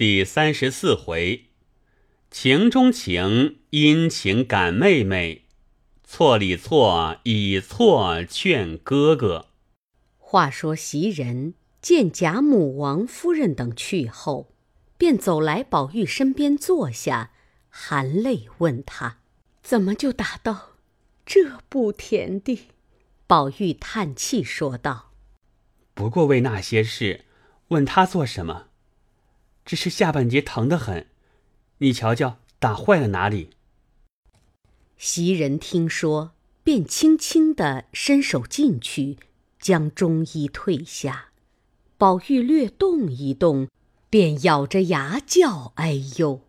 第三十四回，情中情，因情感妹妹，错里错，以错劝哥哥。话说袭人见贾母、王夫人等去后，便走来宝玉身边坐下，含泪问他：“怎么就打到这步田地？”宝玉叹气说道：“不过为那些事，问他做什么？”只是下半截疼得很，你瞧瞧，打坏了哪里？袭人听说，便轻轻的伸手进去，将中衣褪下。宝玉略动一动，便咬着牙叫：“哎呦！”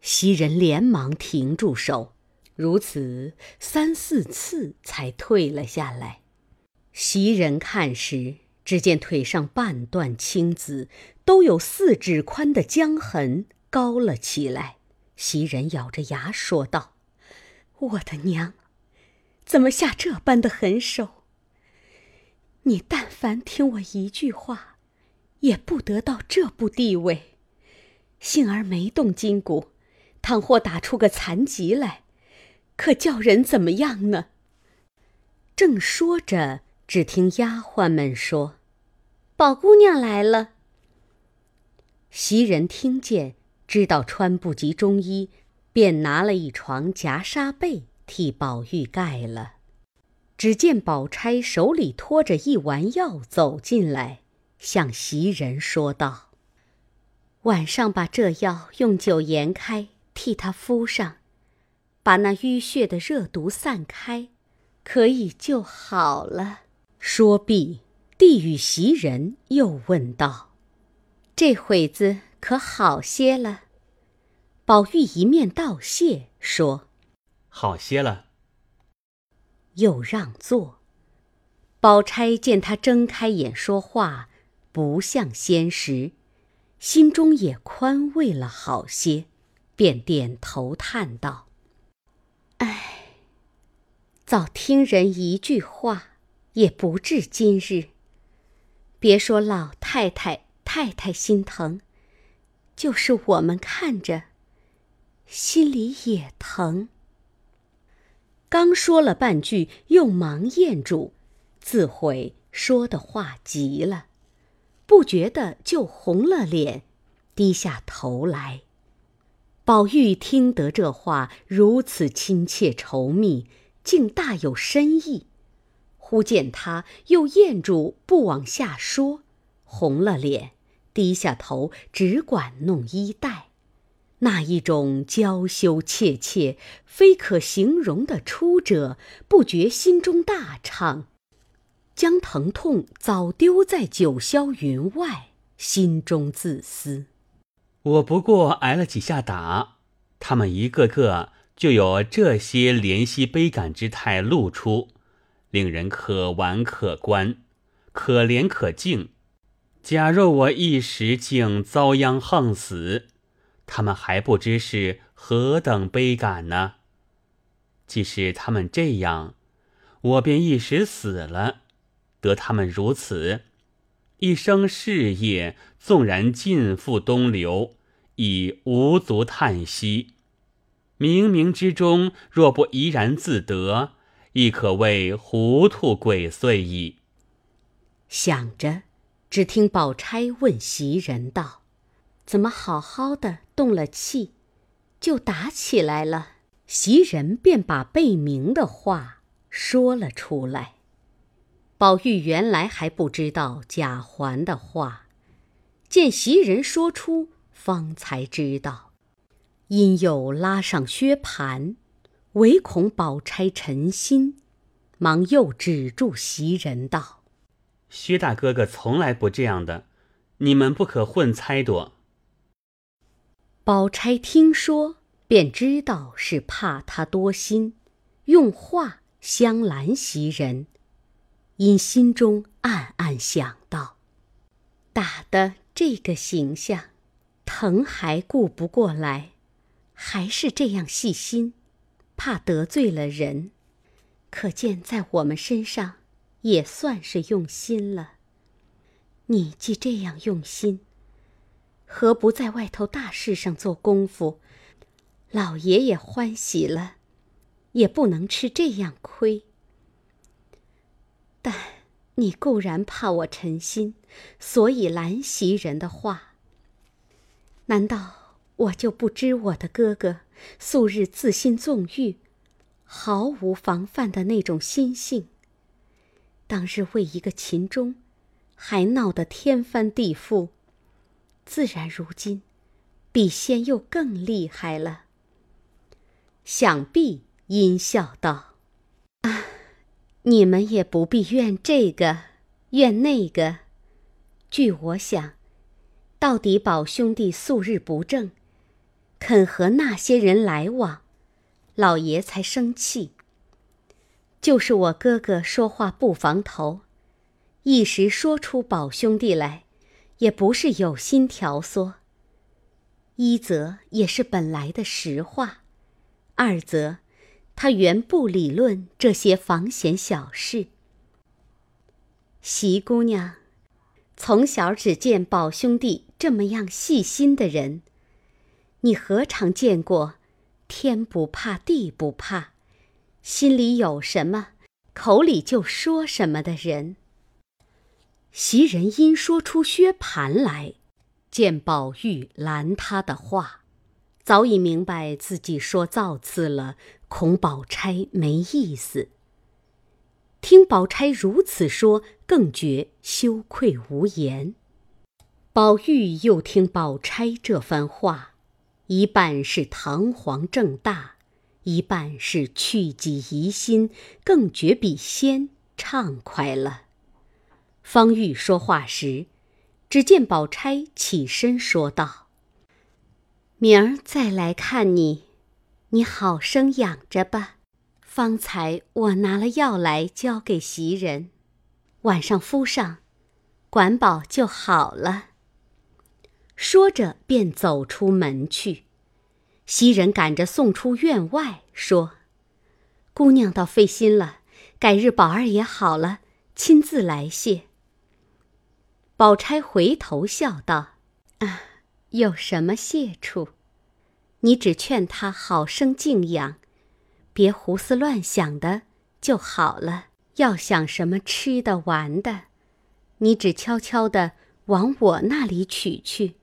袭人连忙停住手，如此三四次才退了下来。袭人看时。只见腿上半段青紫，都有四指宽的浆痕，高了起来。袭人咬着牙说道：“我的娘，怎么下这般的狠手？你但凡听我一句话，也不得到这步地位。幸而没动筋骨，倘或打出个残疾来，可叫人怎么样呢？”正说着。只听丫鬟们说：“宝姑娘来了。”袭人听见，知道穿不及中衣，便拿了一床夹纱被替宝玉盖了。只见宝钗手里托着一丸药走进来，向袭人说道：“晚上把这药用酒研开，替他敷上，把那淤血的热毒散开，可以就好了。”说毕，递与袭人，又问道：“这会子可好些了？”宝玉一面道谢，说：“好些了。”又让座。宝钗见他睁开眼说话，不像先时，心中也宽慰了好些，便点头叹道：“唉，早听人一句话。”也不至今日。别说老太太、太太心疼，就是我们看着，心里也疼。刚说了半句，又忙咽住，自悔说的话急了，不觉得就红了脸，低下头来。宝玉听得这话如此亲切稠密，竟大有深意。忽见他又咽住，不往下说，红了脸，低下头，只管弄衣带，那一种娇羞怯怯，非可形容的出者，不觉心中大畅，将疼痛早丢在九霄云外，心中自私：我不过挨了几下打，他们一个个就有这些怜惜悲感之态露出。令人可玩可观，可怜可敬。假若我一时竟遭殃横死，他们还不知是何等悲感呢。即使他们这样，我便一时死了，得他们如此，一生事业纵然尽付东流，已无足叹息。冥冥之中，若不怡然自得。亦可谓糊涂鬼祟矣。想着，只听宝钗问袭人道：“怎么好好的动了气，就打起来了？”袭人便把贝明的话说了出来。宝玉原来还不知道贾环的话，见袭人说出，方才知道，因又拉上薛蟠。唯恐宝钗沉心，忙又止住袭人道：“薛大哥哥从来不这样的，你们不可混猜度。”宝钗听说，便知道是怕他多心，用话相拦袭人，因心中暗暗想到：打的这个形象，疼还顾不过来，还是这样细心。怕得罪了人，可见在我们身上也算是用心了。你既这样用心，何不在外头大事上做功夫？老爷也欢喜了，也不能吃这样亏。但你固然怕我沉心，所以拦袭人的话。难道我就不知我的哥哥素日自信纵欲，毫无防范的那种心性？当日为一个秦钟，还闹得天翻地覆，自然如今比先又更厉害了。想必阴笑道：“啊，你们也不必怨这个，怨那个。据我想，到底宝兄弟素日不正，肯和那些人来往，老爷才生气。就是我哥哥说话不防头，一时说出宝兄弟来，也不是有心挑唆。一则也是本来的实话。”二则，他原不理论这些防闲小事。席姑娘，从小只见宝兄弟这么样细心的人，你何尝见过天不怕地不怕，心里有什么，口里就说什么的人？袭人因说出薛蟠来，见宝玉拦他的话。早已明白自己说造次了，恐宝钗没意思。听宝钗如此说，更觉羞愧无言。宝玉又听宝钗这番话，一半是堂皇正大，一半是去己疑心，更觉比先畅快了。方玉说话时，只见宝钗起身说道。明儿再来看你，你好生养着吧。方才我拿了药来交给袭人，晚上敷上，管饱就好了。说着便走出门去。袭人赶着送出院外，说：“姑娘倒费心了，改日宝二爷好了，亲自来谢。”宝钗回头笑道：“啊。”有什么谢处？你只劝他好生静养，别胡思乱想的就好了。要想什么吃的玩的，你只悄悄的往我那里取去，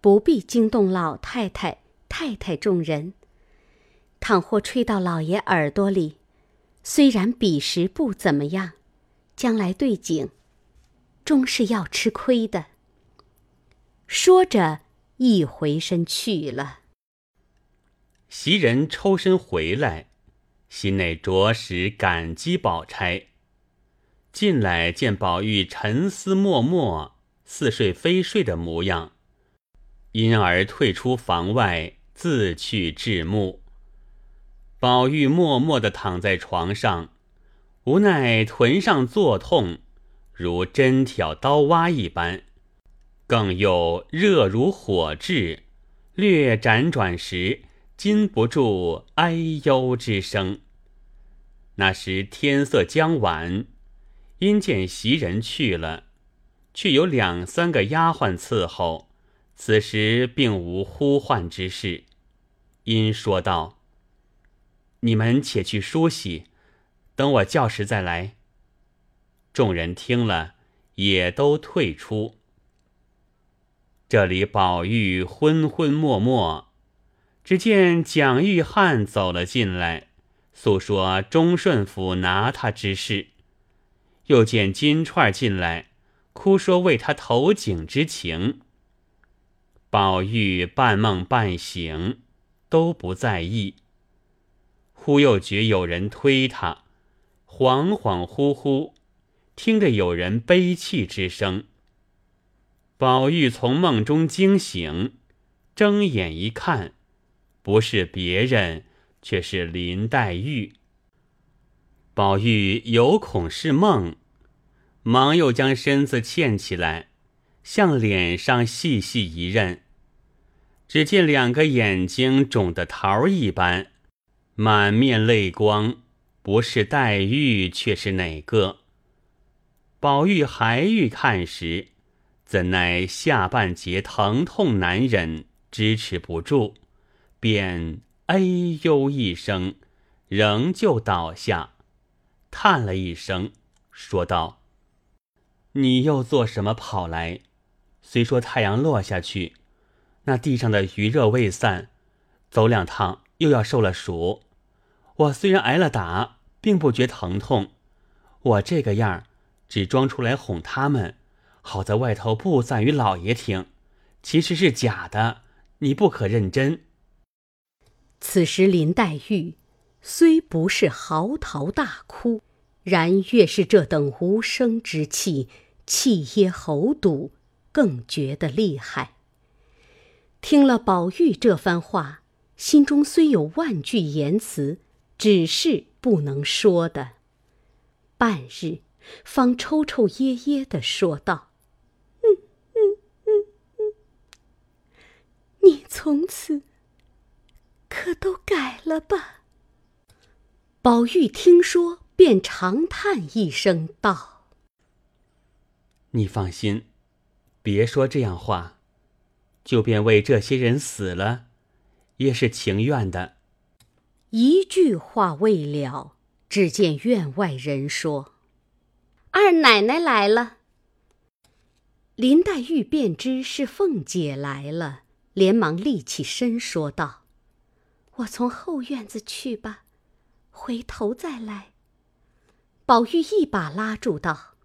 不必惊动老太太、太太众人。倘或吹到老爷耳朵里，虽然彼时不怎么样，将来对景，终是要吃亏的。说着。一回身去了。袭人抽身回来，心内着实感激宝钗。进来见宝玉沉思默默、似睡非睡的模样，因而退出房外，自去至目。宝玉默默地躺在床上，无奈臀上作痛，如针挑刀挖一般。更有热如火炙，略辗转时，禁不住哀忧之声。那时天色将晚，因见袭人去了，却有两三个丫鬟伺候，此时并无呼唤之事，因说道：“你们且去梳洗，等我叫时再来。”众人听了，也都退出。这里宝玉昏昏默默，只见蒋玉菡走了进来，诉说忠顺府拿他之事；又见金钏进来，哭说为他投井之情。宝玉半梦半醒，都不在意。忽又觉有人推他，恍恍惚惚，听着有人悲泣之声。宝玉从梦中惊醒，睁眼一看，不是别人，却是林黛玉。宝玉有恐是梦，忙又将身子欠起来，向脸上细细一认，只见两个眼睛肿得桃一般，满面泪光，不是黛玉，却是哪个？宝玉还欲看时。怎奈下半截疼痛难忍，支持不住，便哎呦一声，仍旧倒下，叹了一声，说道：“你又做什么跑来？虽说太阳落下去，那地上的余热未散，走两趟又要受了暑。我虽然挨了打，并不觉疼痛。我这个样儿，只装出来哄他们。”好在外头不赞于老爷听，其实是假的，你不可认真。此时林黛玉虽不是嚎啕大哭，然越是这等无声之气，气噎喉堵，更觉得厉害。听了宝玉这番话，心中虽有万句言辞，只是不能说的。半日，方抽抽噎噎的说道。你从此可都改了吧？宝玉听说，便长叹一声道：“你放心，别说这样话，就便为这些人死了，也是情愿的。”一句话未了，只见院外人说：“二奶奶来了。”林黛玉便知是凤姐来了。连忙立起身说道：“我从后院子去吧，回头再来。”宝玉一把拉住道：“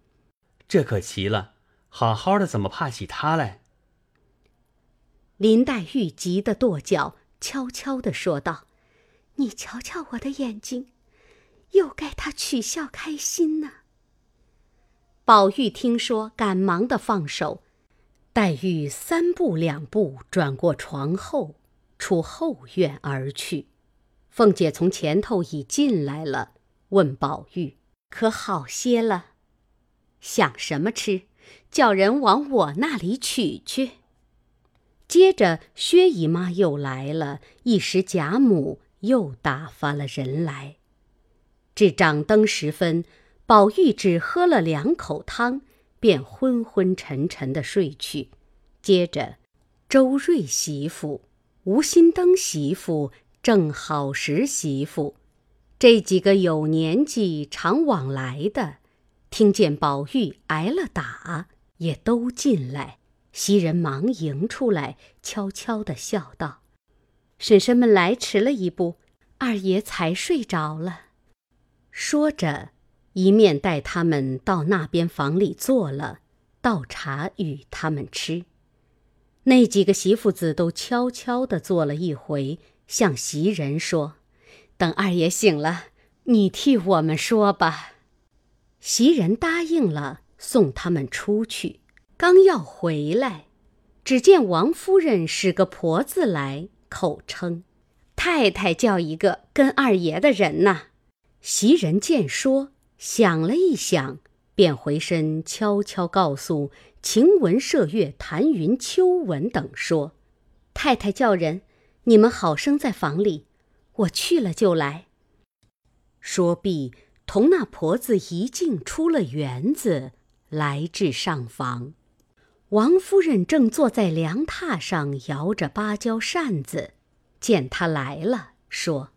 这可奇了，好好的怎么怕起他来？”林黛玉急得跺脚，悄悄的说道：“你瞧瞧我的眼睛，又该他取笑开心呢。”宝玉听说，赶忙的放手。黛玉三步两步转过床后，出后院而去。凤姐从前头已进来了，问宝玉：“可好些了？想什么吃？叫人往我那里取去。”接着薛姨妈又来了，一时贾母又打发了人来。至掌灯时分，宝玉只喝了两口汤。便昏昏沉沉的睡去，接着，周瑞媳妇、吴心登媳妇、郑好时媳妇，这几个有年纪、常往来的，听见宝玉挨了打，也都进来。袭人忙迎出来，悄悄的笑道：“婶婶们来迟了一步，二爷才睡着了。”说着。一面带他们到那边房里坐了，倒茶与他们吃。那几个媳妇子都悄悄地坐了一回，向袭人说：“等二爷醒了，你替我们说吧。”袭人答应了，送他们出去。刚要回来，只见王夫人使个婆子来，口称：“太太叫一个跟二爷的人呐。”袭人见说。想了一想，便回身悄悄告诉晴雯、麝月、谭云、秋纹等说：“太太叫人，你们好生在房里，我去了就来。”说毕，同那婆子一径出了园子，来至上房。王夫人正坐在凉榻上摇着芭蕉扇子，见他来了，说：“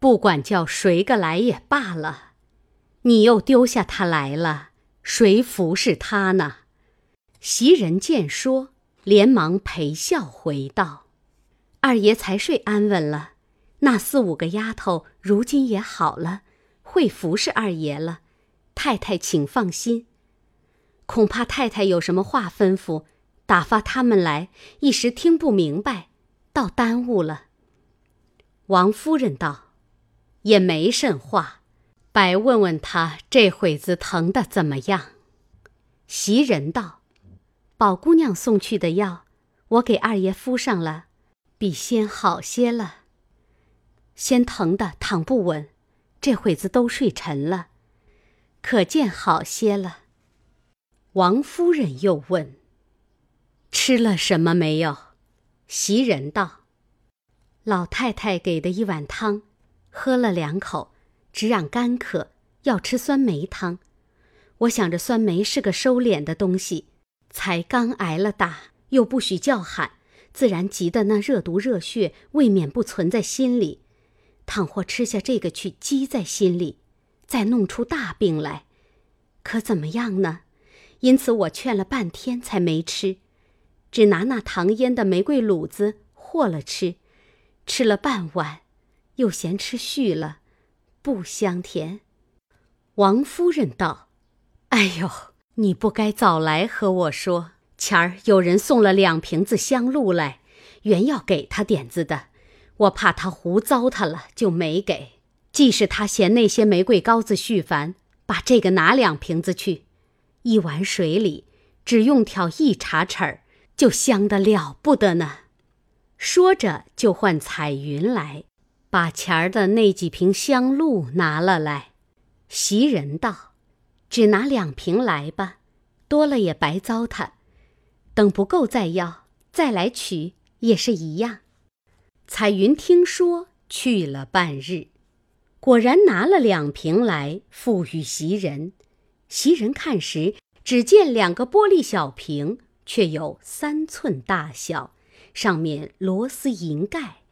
不管叫谁个来也罢了。”你又丢下他来了，谁服侍他呢？袭人见说，连忙陪笑回道：“二爷才睡安稳了，那四五个丫头如今也好了，会服侍二爷了。太太请放心。恐怕太太有什么话吩咐，打发他们来，一时听不明白，倒耽误了。”王夫人道：“也没甚话。”白问问他这会子疼的怎么样？袭人道：“宝姑娘送去的药，我给二爷敷上了，比先好些了。先疼的躺不稳，这会子都睡沉了，可见好些了。”王夫人又问：“吃了什么没有？”袭人道：“老太太给的一碗汤，喝了两口。”只嚷干渴，要吃酸梅汤。我想着酸梅是个收敛的东西，才刚挨了打，又不许叫喊，自然急得那热毒热血未免不存在心里。倘或吃下这个去积在心里，再弄出大病来，可怎么样呢？因此我劝了半天才没吃，只拿那糖腌的玫瑰卤子和了吃，吃了半碗，又嫌吃续了，不香甜。王夫人道：“哎呦，你不该早来和我说。前儿有人送了两瓶子香露来，原要给他点子的，我怕他胡糟蹋了，就没给。既是他嫌那些玫瑰膏子絮烦，把这个拿两瓶子去。”一碗水里，只用挑一茶匙儿，就香得了不得呢。说着，就唤彩云来，把前儿的那几瓶香露拿了来。袭人道：“只拿两瓶来吧，多了也白糟蹋。等不够再要，再来取也是一样。”彩云听说，去了半日，果然拿了两瓶来，付与袭人。袭人看时，只见两个玻璃小瓶，却有三寸大小，上面螺丝银盖，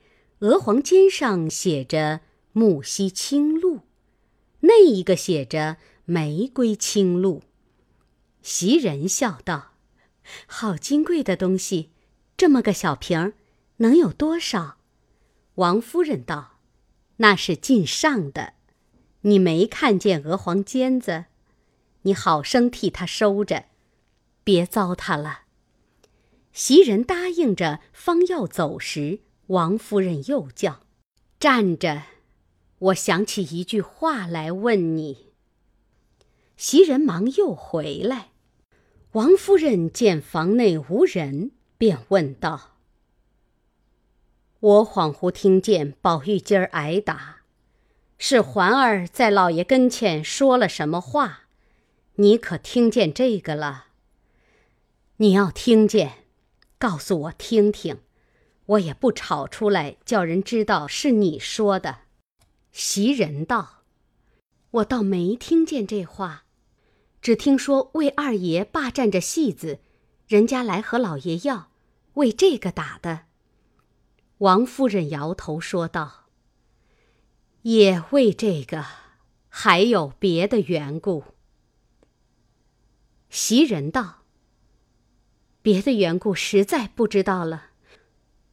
鹅黄尖上写着“木樨清露”，那一个写着“玫瑰清露”。袭人笑道：“好金贵的东西，这么个小瓶儿，能有多少？”王夫人道：“那是进上的，你没看见鹅黄尖子？”你好生替他收着，别糟蹋了。袭人答应着，方要走时，王夫人又叫：“站着！我想起一句话来问你。”袭人忙又回来。王夫人见房内无人，便问道：“我恍惚听见宝玉今儿挨打，是环儿在老爷跟前说了什么话？”你可听见这个了？你要听见，告诉我听听，我也不吵出来，叫人知道是你说的。袭人道：“我倒没听见这话，只听说魏二爷霸占着戏子，人家来和老爷要，为这个打的。”王夫人摇头说道：“也为这个，还有别的缘故。”袭人道：“别的缘故实在不知道了。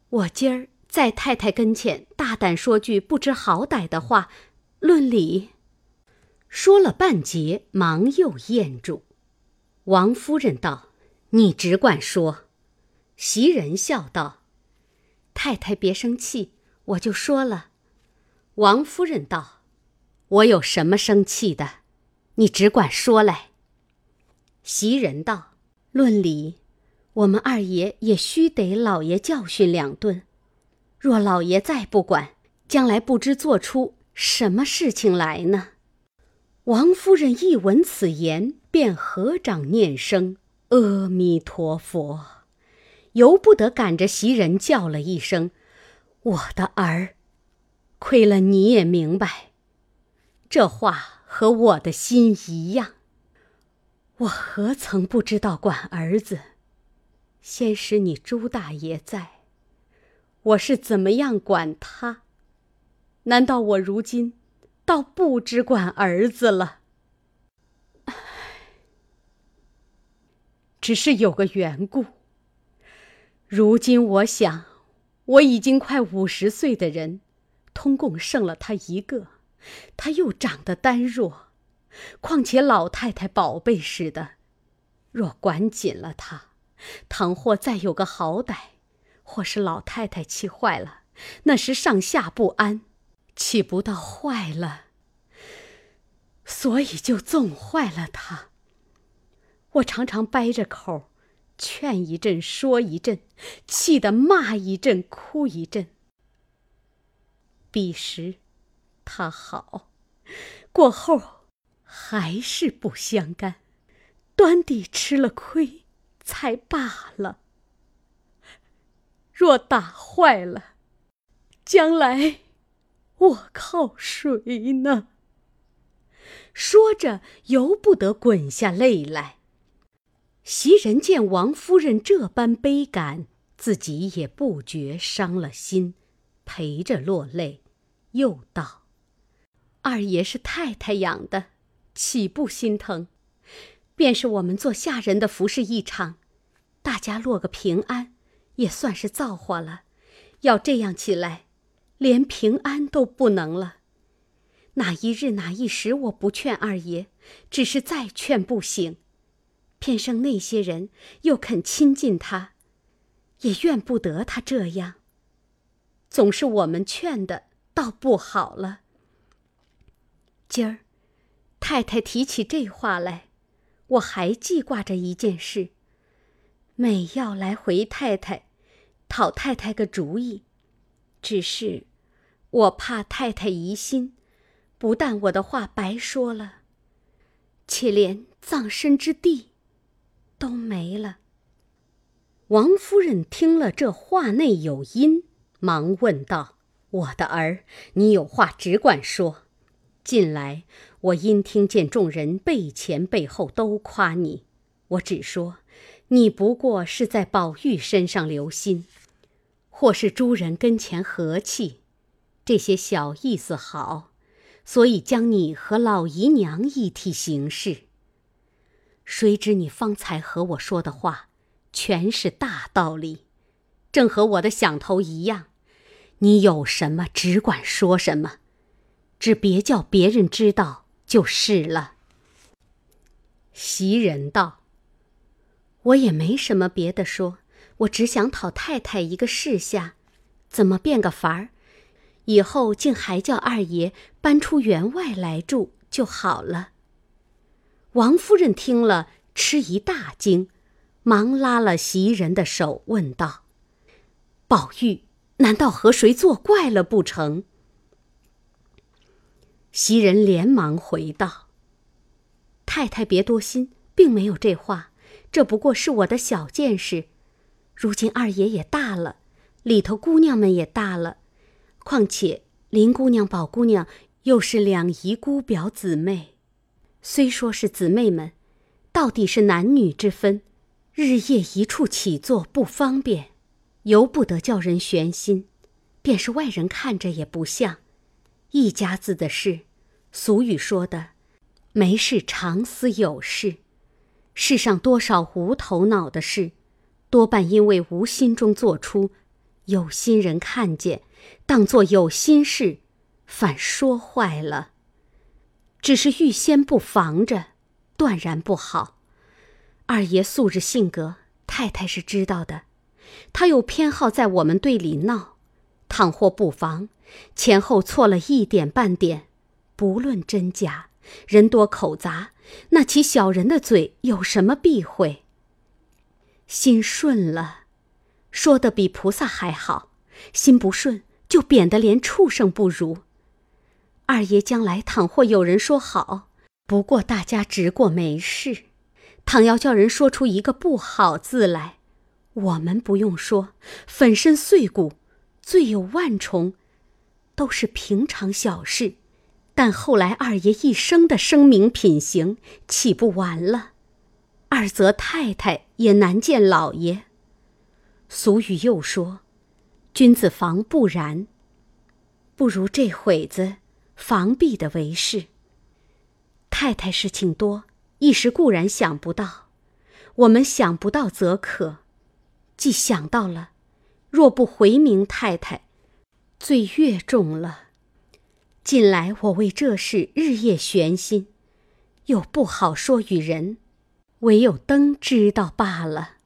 我今儿在太太跟前大胆说句不知好歹的话，论理。”说了半截，忙又咽住。王夫人道：“你只管说。”袭人笑道：“太太别生气，我就说了。”王夫人道：“我有什么生气的？你只管说来。”袭人道：“论理，我们二爷也须得老爷教训两顿。若老爷再不管，将来不知做出什么事情来呢？”王夫人一闻此言，便合掌念声“阿弥陀佛”，由不得赶着袭人叫了一声：“我的儿，亏了你也明白，这话和我的心一样。”我何曾不知道管儿子？先使你朱大爷在，我是怎么样管他？难道我如今倒不知管儿子了？唉，只是有个缘故。如今我想，我已经快五十岁的人，通共剩了他一个，他又长得单弱。况且老太太宝贝似的，若管紧了她，倘或再有个好歹，或是老太太气坏了，那时上下不安，岂不到坏了？所以就纵坏了她。我常常掰着口，劝一阵，说一阵，气得骂一阵，哭一阵。彼时，他好；过后。还是不相干，端地吃了亏，才罢了。若打坏了，将来我靠谁呢？说着，由不得滚下泪来。袭人见王夫人这般悲感，自己也不觉伤了心，陪着落泪，又道：“二爷是太太养的，岂不心疼？便是我们做下人的服侍一场，大家落个平安，也算是造化了。要这样起来，连平安都不能了。哪一日哪一时，我不劝二爷，只是再劝不醒。”偏生那些人又肯亲近他，也怨不得他这样。总是我们劝的，倒不好了。今儿，太太提起这话来，我还记挂着一件事，每要来回太太，讨太太个主意。只是，我怕太太疑心，不但我的话白说了，且连葬身之地。都没了。王夫人听了这话内有因，忙问道：“我的儿，你有话只管说。近来我因听见众人背前背后都夸你，我只说你不过是在宝玉身上留心，或是诸人跟前和气，这些小意思好，所以将你和老姨娘一体行事。”谁知你方才和我说的话，全是大道理，正和我的想头一样。你有什么只管说什么，只别叫别人知道就是了。袭人道：“我也没什么别的说，我只想讨太太一个示下，怎么变个法儿，以后竟还叫二爷搬出园外来住就好了。”王夫人听了，吃一大惊，忙拉了袭人的手，问道：“宝玉难道和谁作怪了不成？”袭人连忙回道：“太太别多心，并没有这话，这不过是我的小见识。如今二爷也大了，里头姑娘们也大了，况且林姑娘、宝姑娘又是两姨姑表姊妹。”虽说是姊妹们，到底是男女之分，日夜一处起坐不方便，由不得叫人悬心，便是外人看着也不像。一家子的事，俗语说的，没事常思有事。世上多少无头脑的事，多半因为无心中做出，有心人看见，当作有心事，反说坏了。只是预先不防着，断然不好。二爷素日性格，太太是知道的。他又偏好在我们队里闹，倘或不防，前后错了一点半点，不论真假，人多口杂，那起小人的嘴有什么避讳？心顺了，说的比菩萨还好；心不顺，就贬得连畜生不如。二爷将来倘或有人说好，不过大家直过没事；倘要叫人说出一个不好字来，我们不用说，粉身碎骨，罪有万重，都是平常小事。但后来二爷一生的声名品行，岂不完了？二则太太也难见老爷。俗语又说：“君子防不然。”不如这会子。防避的为是。太太事情多，一时固然想不到，我们想不到则可；既想到了，若不回明太太，罪越重了。近来我为这事日夜悬心，又不好说与人，唯有灯知道罢了。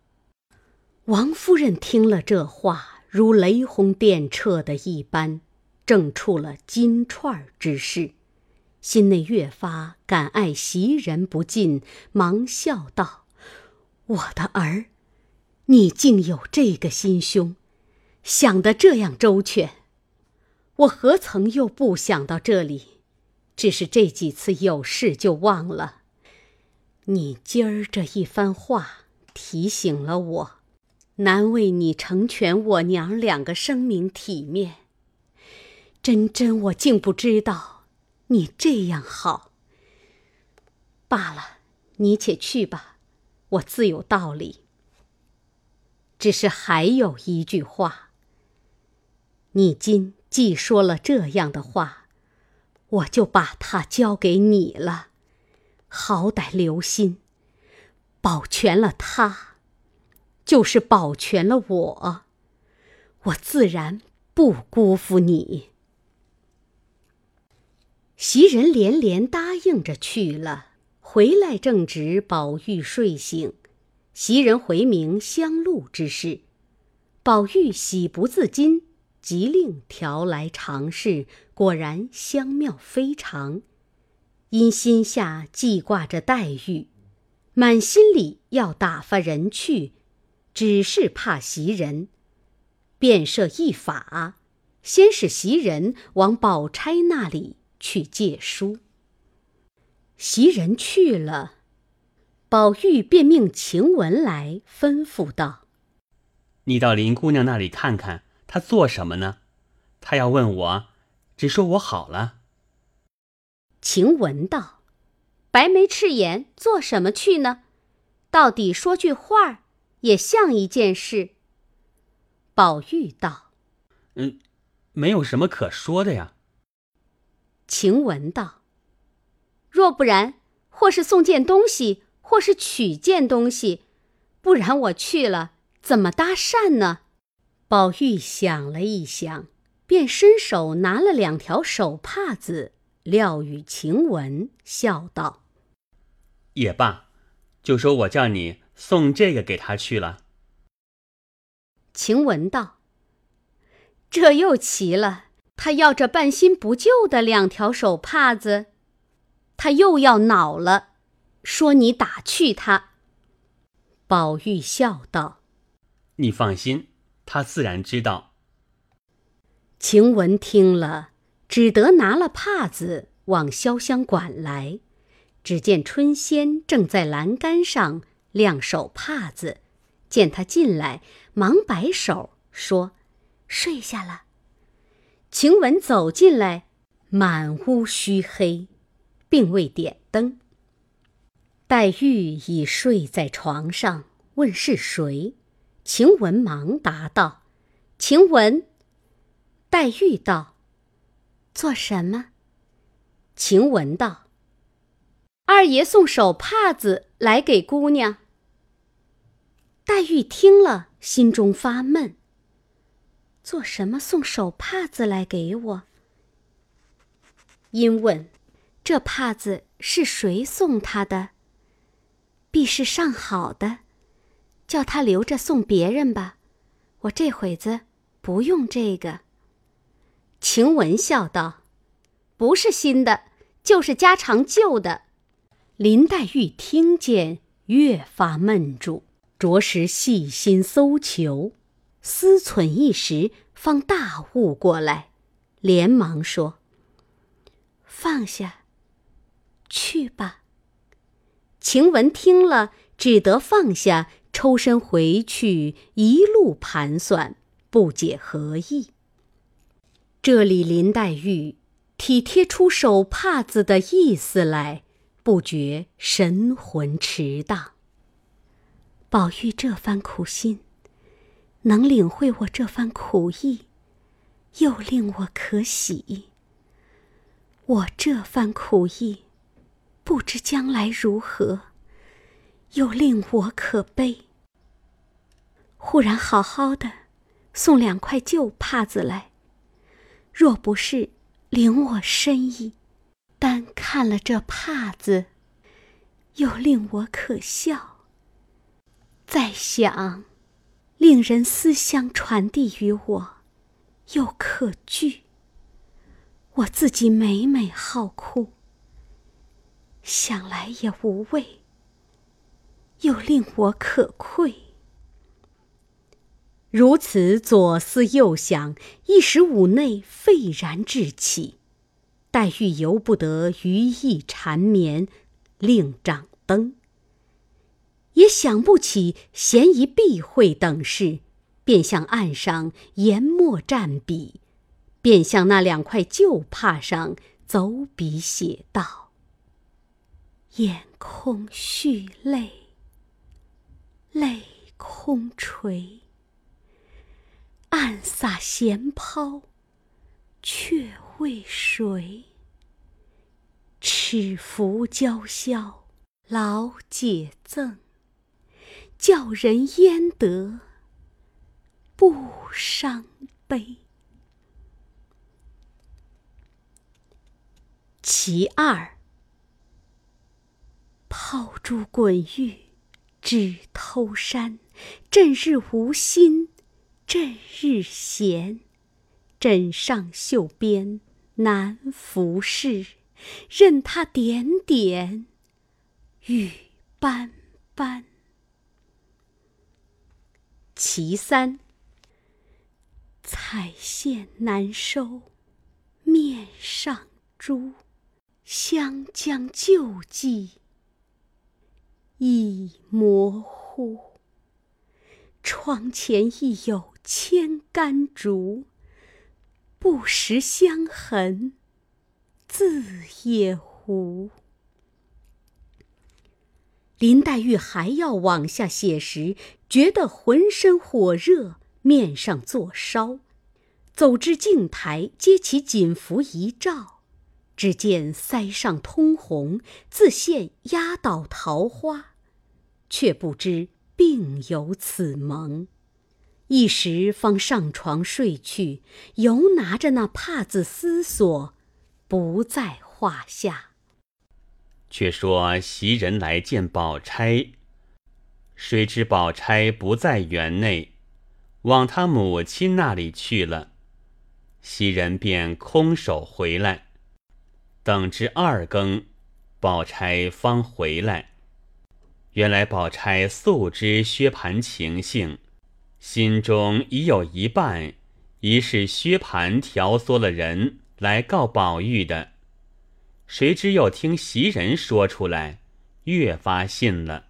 王夫人听了这话，如雷轰电掣的一般。正触了金串之事，心内越发感爱袭人不尽，忙笑道：“我的儿，你竟有这个心胸，想得这样周全。我何曾又不想到这里？只是这几次有事就忘了。你今儿这一番话提醒了我，难为你成全我娘两个生命体面。”真真，我竟不知道你这样好。罢了，你且去吧，我自有道理。只是还有一句话，你今既说了这样的话，我就把它交给你了。好歹留心，保全了他，就是保全了我。我自然不辜负你。袭人连连答应着去了，回来正值宝玉睡醒。袭人回明香露之事，宝玉喜不自禁，即令调来尝试，果然香妙非常。因心下记挂着黛玉，满心里要打发人去，只是怕袭人，便设一法，先使袭人往宝钗那里去借书。袭人去了。宝玉便命晴雯来吩咐道：“你到林姑娘那里看看，她做什么呢？他要问我，只说我好了。”晴雯道：“白眉赤眼，做什么去呢？到底说句话也像一件事。”宝玉道：“嗯，没有什么可说的呀。”晴雯道：“若不然，或是送件东西。”或是取件东西，不然我去了怎么搭讪呢？宝玉想了一想，便伸手拿了两条手帕子，撂与晴雯，笑道：“也罢，就说我叫你送这个给他去了。”晴雯道：“这又奇了，他要这半新不旧的两条手帕子，他又要恼了。”说你打趣他。宝玉笑道：“你放心，他自然知道。”晴雯听了，只得拿了帕子往潇湘馆来。只见春仙正在栏杆上晾手帕子，见他进来，忙摆手说：“睡下了。”晴雯走进来，满屋虚黑，并未点灯。黛玉已睡在床上，问是谁？晴雯忙答道：“晴雯。”黛玉道：“做什么？”晴雯道：“二爷送手帕子来给姑娘。”黛玉听了，心中发闷。做什么送手帕子来给我？因问：“这帕子是谁送他的？”必是上好的，叫他留着送别人吧。我这会子不用这个。晴雯笑道：“不是新的，就是家常旧的。”林黛玉听见，越发闷住，着实细心搜求，思忖一时，方大悟过来，连忙说：“放下，去吧。”晴雯听了，只得放下，抽身回去，一路盘算，不解何意。这里林黛玉体贴出手帕子的意思来，不觉神魂驰荡。宝玉这番苦心，能领会我这番苦意，又令我可喜。我这番苦意。不知将来如何，又令我可悲。忽然好好的送两块旧帕子来，若不是领我深意，单看了这帕子，又令我可笑。再想，令人思乡传递于我，又可惧。我自己每每好哭。想来也无味，又令我可愧。如此左思右想，一时五内沸然至起。黛玉由不得余意缠绵，另掌灯。也想不起嫌疑避讳等事，便向案上研墨蘸笔，便向那两块旧帕上走笔写道。眼空蓄泪，泪空垂。暗洒闲抛，却为谁？尺幅娇绡，劳解赠，教人焉得不伤悲？其二，抛珠滚玉，指偷山，振日无心。振日闲，枕上绣边难拂拭，任他点点雨斑斑。其三，彩线难收，面上珠，湘江旧迹已模糊。窗前亦有千竿竹，不识香痕自野狐。林黛玉还要往下写时，觉得浑身火热，面上作烧，走至镜台，揭起锦服一照，只见腮上通红，自现压倒桃花，却不知。并有此蒙，一时方上床睡去，犹拿着那帕子思索，不在话下。却说袭人来见宝钗，谁知宝钗不在园内，往他母亲那里去了。袭人便空手回来，等至二更，宝钗方回来。原来宝钗素知薛蟠情性，心中已有一半，疑是薛蟠调唆了人来告宝玉的。谁知又听袭人说出来，越发信了。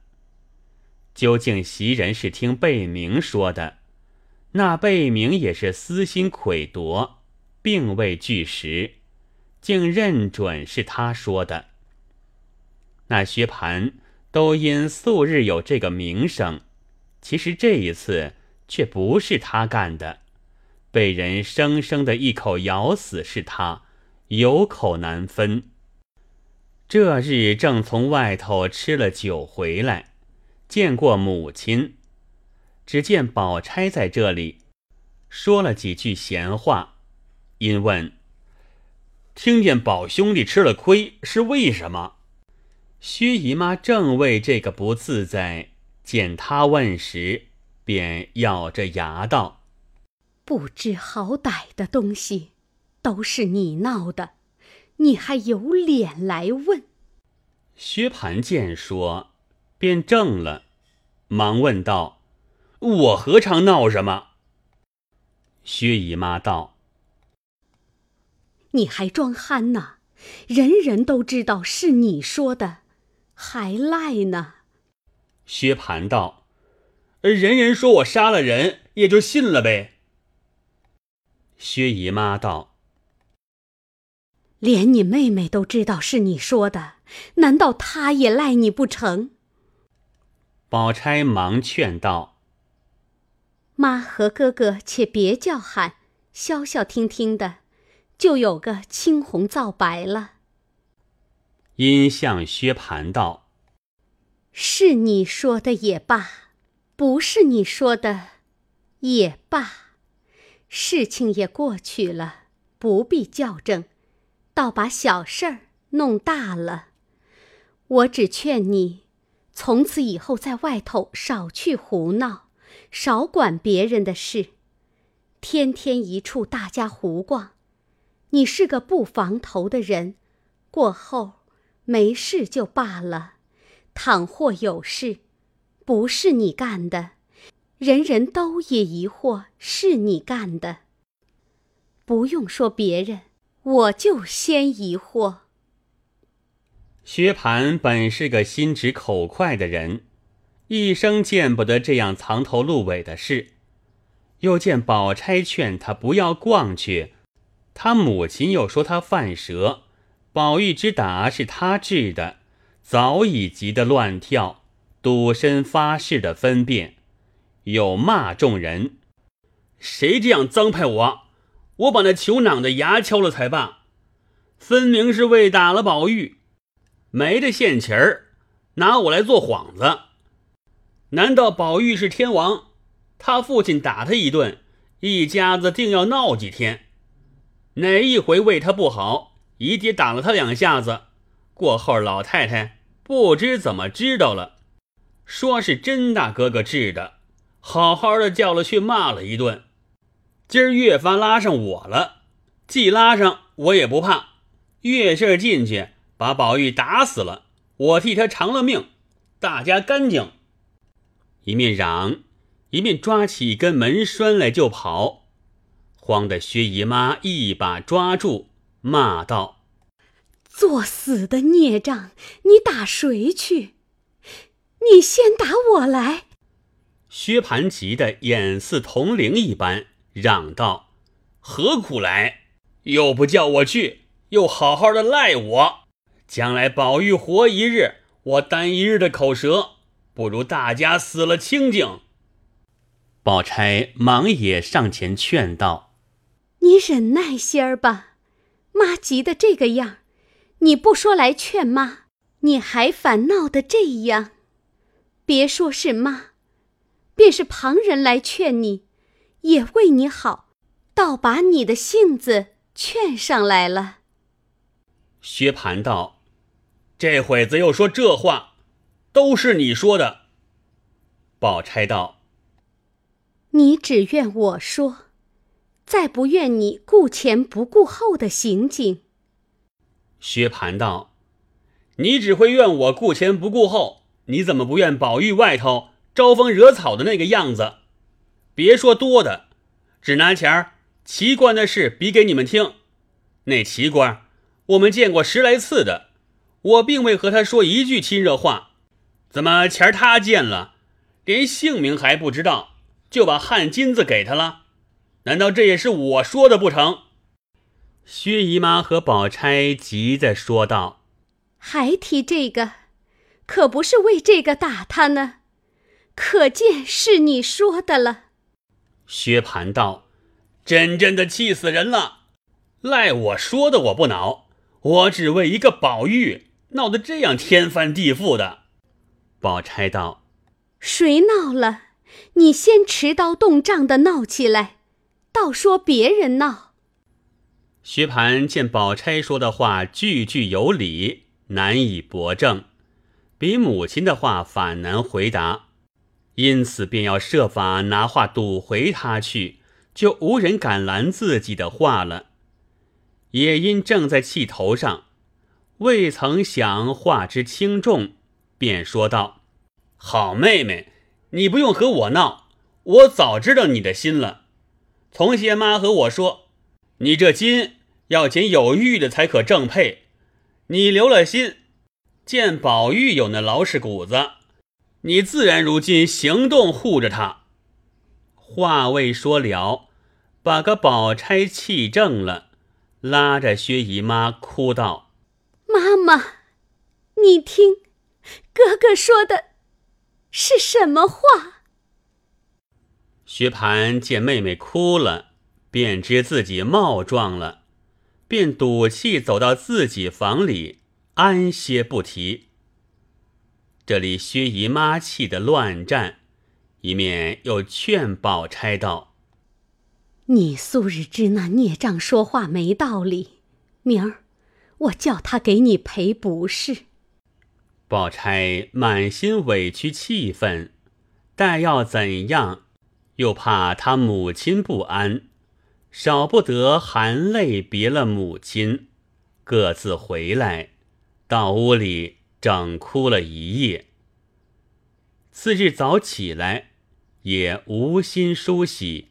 究竟袭人是听贝明说的，那贝明也是私心蒯夺，并未据实，竟认准是他说的。那薛蟠。都因素日有这个名声，其实这一次却不是他干的，被人生生的一口咬死是他，有口难分。这日正从外头吃了酒回来，见过母亲，只见宝钗在这里，说了几句闲话，因问：“听见宝兄弟吃了亏，是为什么？”薛姨妈正为这个不自在，见他问时，便咬着牙道：“不知好歹的东西，都是你闹的，你还有脸来问？”薛蟠见说，便怔了，忙问道：“我何尝闹什么？”薛姨妈道：“你还装憨呢？人人都知道是你说的。”还赖呢？薛蟠道：“人人说我杀了人，也就信了呗。”薛姨妈道：“连你妹妹都知道是你说的，难道她也赖你不成？”宝钗忙劝道：“妈和哥哥且别叫喊，消消停停的，就有个青红皂白了。”因向薛蟠道：“是你说的也罢，不是你说的也罢，事情也过去了，不必较正，倒把小事儿弄大了。我只劝你，从此以后在外头少去胡闹，少管别人的事，天天一处大家胡逛。你是个不防头的人，过后。”没事就罢了，倘或有事，不是你干的，人人都也疑惑是你干的。不用说别人，我就先疑惑。薛蟠本是个心直口快的人，一生见不得这样藏头露尾的事。又见宝钗劝他不要逛去，他母亲又说他犯蛇。宝玉之打是他治的，早已急得乱跳，赌身发誓的分辨，又骂众人：“谁这样脏派我？我把那裘囊的牙敲了才罢！分明是为打了宝玉，没的现钱儿，拿我来做幌子。难道宝玉是天王？他父亲打他一顿，一家子定要闹几天？哪一回为他不好，姨爹打了他两下子，过后老太太不知怎么知道了。”说是甄大哥哥治的，好好的叫了去骂了一顿，今儿越发拉上我了。既拉上我也不怕，越是进去把宝玉打死了，我替他偿了命，大家干净。一面嚷，一面抓起一根门栓来就跑，慌得薛姨妈一把抓住，骂道：“作死的孽障，你打谁去？”你先打我来！薛蟠急得眼似铜铃一般，嚷道：“何苦来？又不叫我去，又好好的赖我。将来宝玉活一日，我担一日的口舌，不如大家死了清净。”宝钗忙也上前劝道：“你忍耐些儿吧，妈急得这个样，你不说来劝妈，你还反闹得这样。”别说是妈，便是旁人来劝你，也为你好，倒把你的性子劝上来了。薛蟠道：“这会子又说这话，都是你说的。”宝钗道：“你只怨我说，再不怨你顾前不顾后的行径。”薛蟠道：“你只会怨我顾前不顾后。”你怎么不愿宝玉外头招风惹草的那个样子？别说多的，只拿钱儿奇观的事比给你们听。那奇观我们见过十来次的，我并未和他说一句亲热话，怎么钱儿他见了，连姓名还不知道，就把汗金子给他了？难道这也是我说的不成？薛姨妈和宝钗急着说道：“还提这个？”可不是为这个打他呢，可见是你说的了。薛蟠道：“真真的气死人了！赖我说的，我不恼，我只为一个宝玉闹得这样天翻地覆的。”宝钗道：“谁闹了？你先持刀动杖的闹起来，倒说别人闹。”薛蟠见宝钗说的话句句有理，难以驳正。比母亲的话反难回答，因此便要设法拿话堵回他去，就无人敢拦自己的话了。也因正在气头上，未曾想话之轻重，便说道：“好妹妹，你不用和我闹，我早知道你的心了。从前妈和我说，你这金要捡有玉的才可正配，你留了心。”见宝玉有那老实骨子，你自然如今行动护着他。话未说了，把个宝钗气正了，拉着薛姨妈哭道：“妈妈，你听，哥哥说的是什么话？”薛蟠见妹妹哭了，便知自己冒撞了，便赌气走到自己房里。安歇不提。这里薛姨妈气得乱战，一面又劝宝钗道：“你素日知那孽障说话没道理，明儿我叫他给你赔不是。”宝钗满心委屈气愤，但要怎样，又怕他母亲不安，少不得含泪别了母亲，各自回来。到屋里整哭了一夜。次日早起来，也无心梳洗，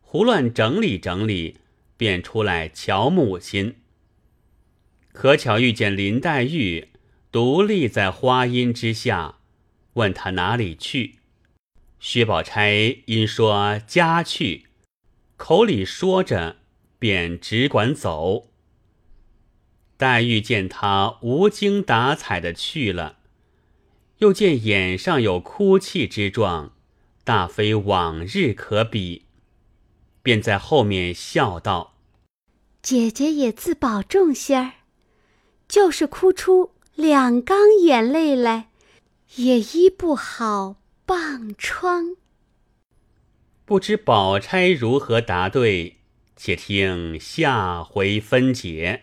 胡乱整理整理，便出来瞧母亲。可巧遇见林黛玉独立在花荫之下，问他哪里去。薛宝钗因说家去，口里说着，便只管走。黛玉见他无精打采的去了，又见眼上有哭泣之状，大非往日可比，便在后面笑道：“姐姐也自保重些儿，就是哭出两缸眼泪来，也医不好棒疮。”不知宝钗如何答对，且听下回分解。